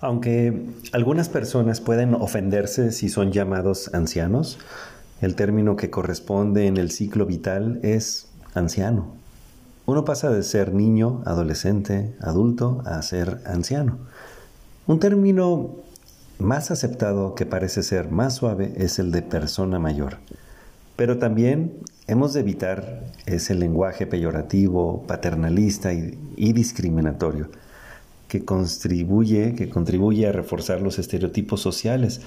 Aunque algunas personas pueden ofenderse si son llamados ancianos, el término que corresponde en el ciclo vital es anciano. Uno pasa de ser niño, adolescente, adulto, a ser anciano. Un término más aceptado que parece ser más suave es el de persona mayor. Pero también hemos de evitar ese lenguaje peyorativo, paternalista y, discriminatorio que contribuye, que contribuye a reforzar los estereotipos sociales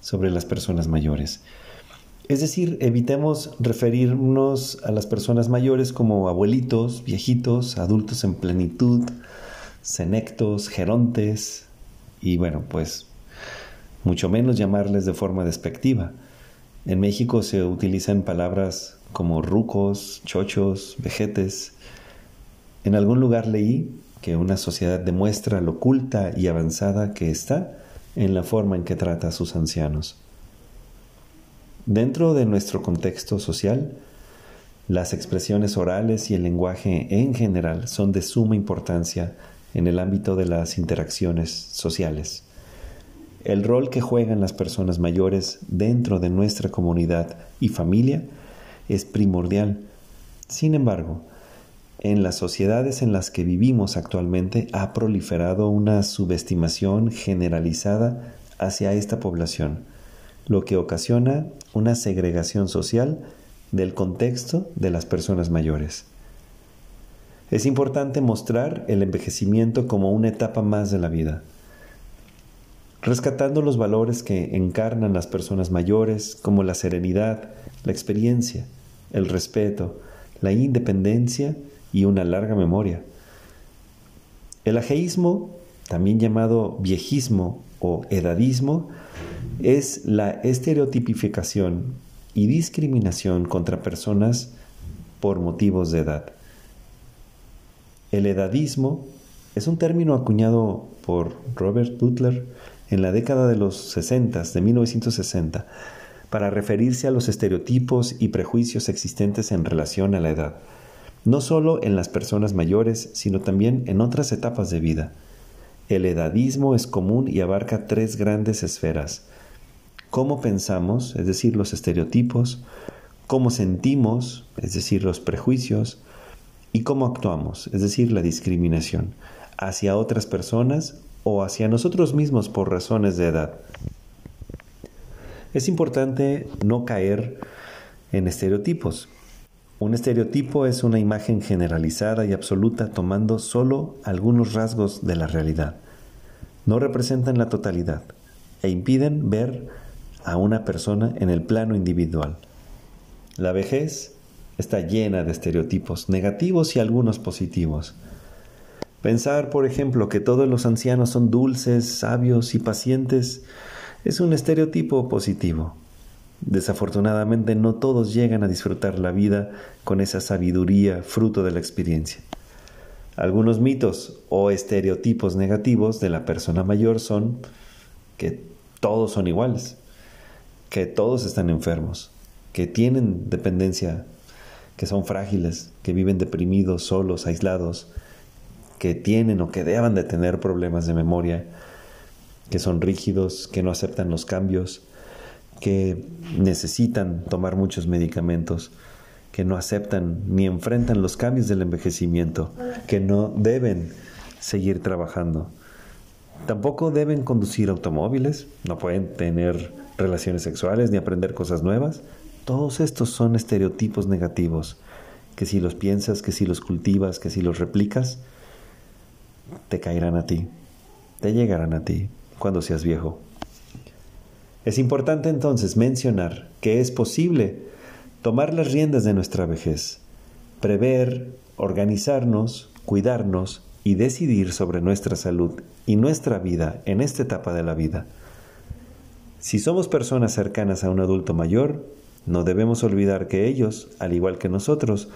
sobre las personas mayores. Es decir, evitemos referirnos a las personas mayores como abuelitos, viejitos, adultos en plenitud, senectos, gerontes, y bueno, pues mucho menos llamarles de forma despectiva. En México se utilizan palabras como rucos, chochos, vejetes. En algún lugar leí que una sociedad demuestra lo culta y avanzada que está en la forma en que trata a sus ancianos. Dentro de nuestro contexto social, las expresiones orales y el lenguaje en general son de suma importancia en el ámbito de las interacciones sociales. El rol que juegan las personas mayores dentro de nuestra comunidad y familia es primordial. Sin embargo, en las sociedades en las que vivimos actualmente ha proliferado una subestimación generalizada hacia esta población, lo que ocasiona una segregación social del contexto de las personas mayores. Es importante mostrar el envejecimiento como una etapa más de la vida, rescatando los valores que encarnan las personas mayores como la serenidad, la experiencia, el respeto, la independencia y una larga memoria. El ajeísmo, también llamado viejismo o edadismo, es la estereotipificación y discriminación contra personas por motivos de edad. El edadismo es un término acuñado por Robert Butler en la década de los 60, de 1960, para referirse a los estereotipos y prejuicios existentes en relación a la edad no solo en las personas mayores, sino también en otras etapas de vida. El edadismo es común y abarca tres grandes esferas. Cómo pensamos, es decir, los estereotipos, cómo sentimos, es decir, los prejuicios, y cómo actuamos, es decir, la discriminación, hacia otras personas o hacia nosotros mismos por razones de edad. Es importante no caer en estereotipos. Un estereotipo es una imagen generalizada y absoluta tomando solo algunos rasgos de la realidad. No representan la totalidad e impiden ver a una persona en el plano individual. La vejez está llena de estereotipos negativos y algunos positivos. Pensar, por ejemplo, que todos los ancianos son dulces, sabios y pacientes es un estereotipo positivo. Desafortunadamente no todos llegan a disfrutar la vida con esa sabiduría fruto de la experiencia. Algunos mitos o estereotipos negativos de la persona mayor son que todos son iguales, que todos están enfermos, que tienen dependencia, que son frágiles, que viven deprimidos, solos, aislados, que tienen o que deban de tener problemas de memoria, que son rígidos, que no aceptan los cambios, que necesitan tomar muchos medicamentos, que no aceptan ni enfrentan los cambios del envejecimiento, que no deben seguir trabajando. Tampoco deben conducir automóviles, no pueden tener relaciones sexuales ni aprender cosas nuevas. Todos estos son estereotipos negativos que si los piensas, que si los cultivas, que si los replicas, te caerán a ti, te llegarán a ti cuando seas viejo. Es importante entonces mencionar que es posible tomar las riendas de nuestra vejez, prever, organizarnos, cuidarnos y decidir sobre nuestra salud y nuestra vida en esta etapa de la vida. Si somos personas cercanas a un adulto mayor, no debemos olvidar que ellos, al igual que nosotros,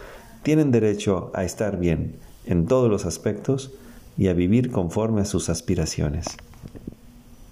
tienen derecho a estar bien en todos los aspectos y a vivir conforme a sus aspiraciones.